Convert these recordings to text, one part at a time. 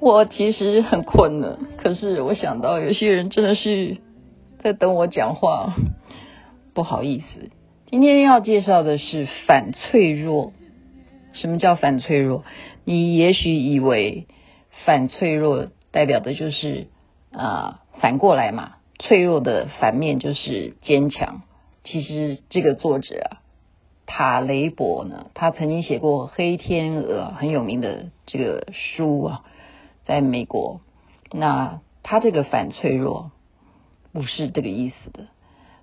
我其实很困了，可是我想到有些人真的是在等我讲话，不好意思。今天要介绍的是反脆弱。什么叫反脆弱？你也许以为反脆弱代表的就是啊、反过来嘛，脆弱的反面就是坚强。其实这个作者啊。塔雷伯呢，他曾经写过《黑天鹅》很有名的这个书啊，在美国。那他这个反脆弱不是这个意思的，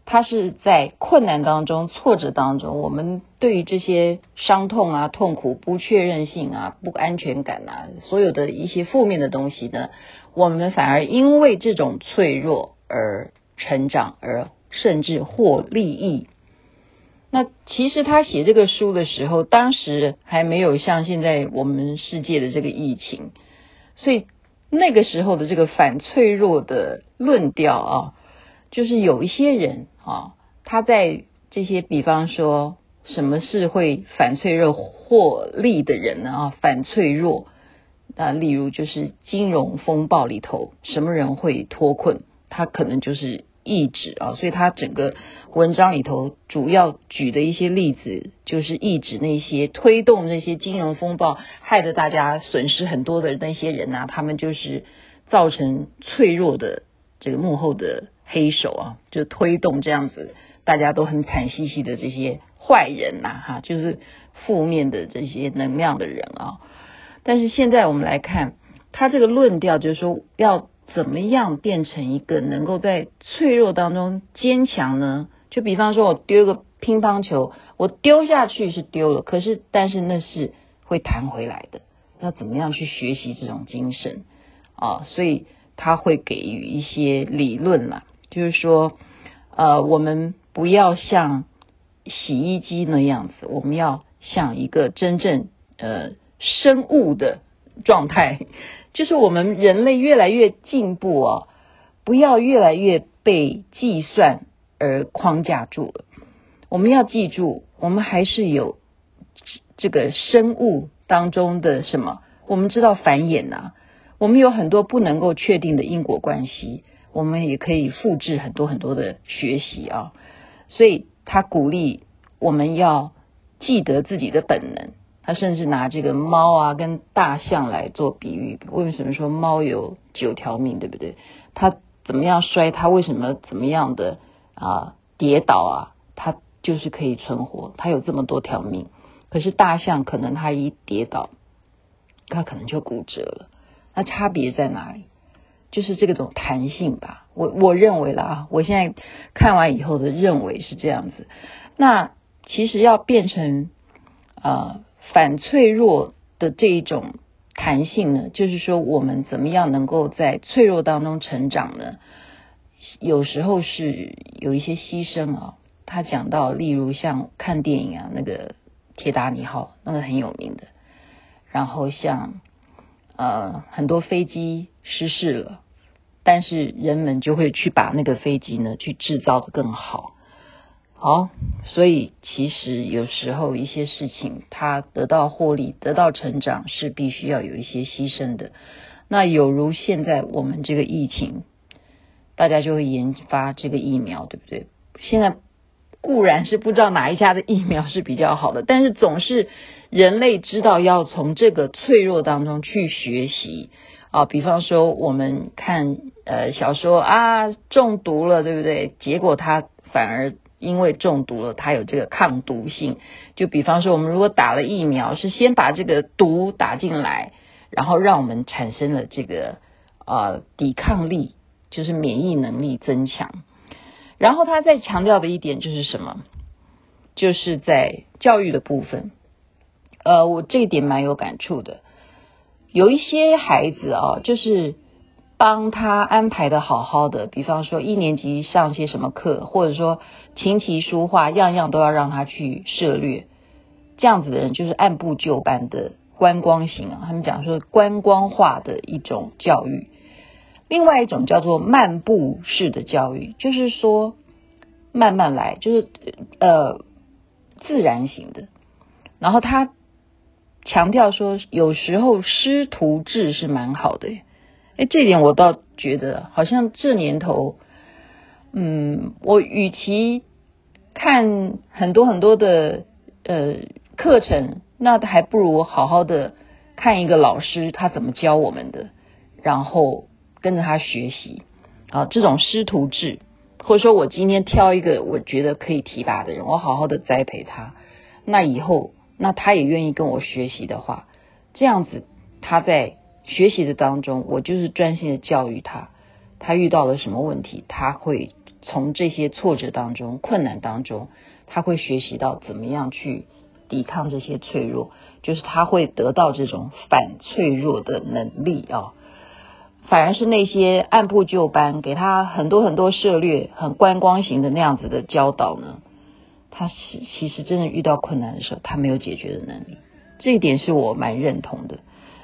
他是在困难当中、挫折当中，我们对于这些伤痛啊、痛苦、不确认性啊、不安全感啊，所有的一些负面的东西呢，我们反而因为这种脆弱而成长，而甚至获利益。那其实他写这个书的时候，当时还没有像现在我们世界的这个疫情，所以那个时候的这个反脆弱的论调啊，就是有一些人啊，他在这些比方说什么是会反脆弱获利的人呢啊，反脆弱啊，例如就是金融风暴里头，什么人会脱困？他可能就是。意指啊，所以他整个文章里头主要举的一些例子，就是意指那些推动那些金融风暴，害得大家损失很多的那些人呐、啊，他们就是造成脆弱的这个幕后的黑手啊，就推动这样子大家都很惨兮兮的这些坏人呐，哈，就是负面的这些能量的人啊。但是现在我们来看他这个论调，就是说要。怎么样变成一个能够在脆弱当中坚强呢？就比方说，我丢个乒乓球，我丢下去是丢了，可是但是那是会弹回来的。那怎么样去学习这种精神啊？所以他会给予一些理论啦，就是说，呃，我们不要像洗衣机那样子，我们要像一个真正呃生物的状态。就是我们人类越来越进步哦，不要越来越被计算而框架住了。我们要记住，我们还是有这个生物当中的什么？我们知道繁衍呐，我们有很多不能够确定的因果关系，我们也可以复制很多很多的学习啊。所以他鼓励我们要记得自己的本能。他甚至拿这个猫啊跟大象来做比喻，为什么说猫有九条命，对不对？它怎么样摔，它为什么怎么样的啊跌倒啊，它就是可以存活，它有这么多条命。可是大象可能它一跌倒，它可能就骨折了。那差别在哪里？就是这个种弹性吧。我我认为了啊，我现在看完以后的认为是这样子。那其实要变成啊。反脆弱的这一种弹性呢，就是说我们怎么样能够在脆弱当中成长呢？有时候是有一些牺牲啊。他讲到，例如像看电影啊，那个铁达尼号那个很有名的，然后像呃很多飞机失事了，但是人们就会去把那个飞机呢去制造得更好。好，所以其实有时候一些事情，它得到获利、得到成长，是必须要有一些牺牲的。那有如现在我们这个疫情，大家就会研发这个疫苗，对不对？现在固然是不知道哪一家的疫苗是比较好的，但是总是人类知道要从这个脆弱当中去学习啊。比方说，我们看呃小说啊，中毒了，对不对？结果它反而。因为中毒了，它有这个抗毒性。就比方说，我们如果打了疫苗，是先把这个毒打进来，然后让我们产生了这个呃抵抗力，就是免疫能力增强。然后他再强调的一点就是什么？就是在教育的部分，呃，我这一点蛮有感触的。有一些孩子啊，就是帮他安排的好好的，比方说一年级上些什么课，或者说琴棋书画样样都要让他去涉猎，这样子的人就是按部就班的观光型啊。他们讲说观光化的一种教育，另外一种叫做漫步式的教育，就是说慢慢来，就是呃自然型的。然后他强调说，有时候师徒制是蛮好的。哎，这点我倒觉得，好像这年头，嗯，我与其看很多很多的呃课程，那还不如好好的看一个老师他怎么教我们的，然后跟着他学习。啊，这种师徒制，或者说我今天挑一个我觉得可以提拔的人，我好好的栽培他，那以后那他也愿意跟我学习的话，这样子他在。学习的当中，我就是专心的教育他。他遇到了什么问题，他会从这些挫折当中、困难当中，他会学习到怎么样去抵抗这些脆弱，就是他会得到这种反脆弱的能力啊。反而是那些按部就班，给他很多很多涉猎、很观光型的那样子的教导呢，他其其实真的遇到困难的时候，他没有解决的能力。这一点是我蛮认同的。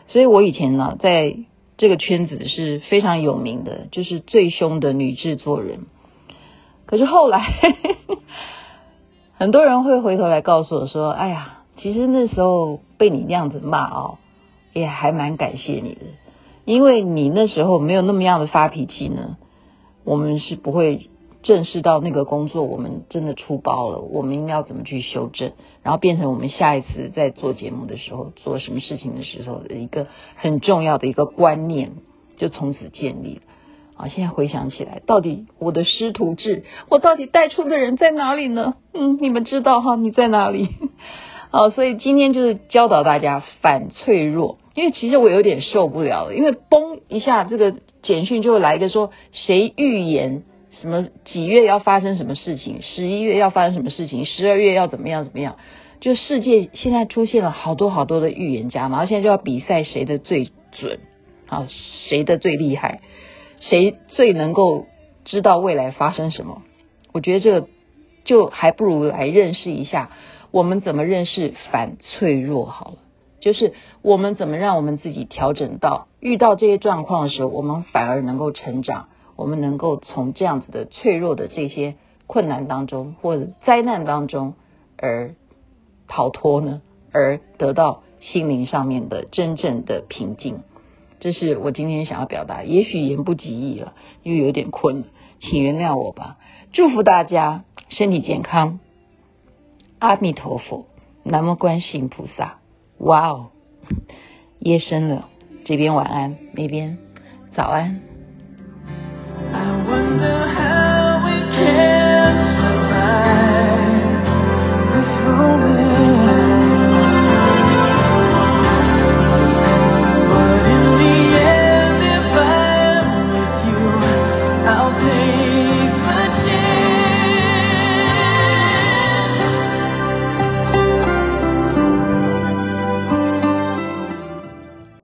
所以我以前呢，在这个圈子是非常有名的，就是最凶的女制作人。可是后来，很多人会回头来告诉我说：“哎呀，其实那时候被你那样子骂哦，也还蛮感谢你的，因为你那时候没有那么样的发脾气呢，我们是不会。”正视到那个工作，我们真的出包了，我们应该要怎么去修正，然后变成我们下一次在做节目的时候，做什么事情的时候的一个很重要的一个观念，就从此建立了。啊，现在回想起来，到底我的师徒制，我到底带出的人在哪里呢？嗯，你们知道哈，你在哪里？好，所以今天就是教导大家反脆弱，因为其实我有点受不了了，因为嘣一下这个简讯就会来一个说谁预言。什么几月要发生什么事情？十一月要发生什么事情？十二月要怎么样怎么样？就世界现在出现了好多好多的预言家嘛，然后现在就要比赛谁的最准，啊，谁的最厉害，谁最能够知道未来发生什么？我觉得这个就还不如来认识一下我们怎么认识反脆弱好了，就是我们怎么让我们自己调整到遇到这些状况的时候，我们反而能够成长。我们能够从这样子的脆弱的这些困难当中，或者灾难当中而逃脱呢，而得到心灵上面的真正的平静。这是我今天想要表达，也许言不及义了，因为有点困，请原谅我吧。祝福大家身体健康，阿弥陀佛，南无观世音菩萨。哇哦，夜深了，这边晚安，那边早安。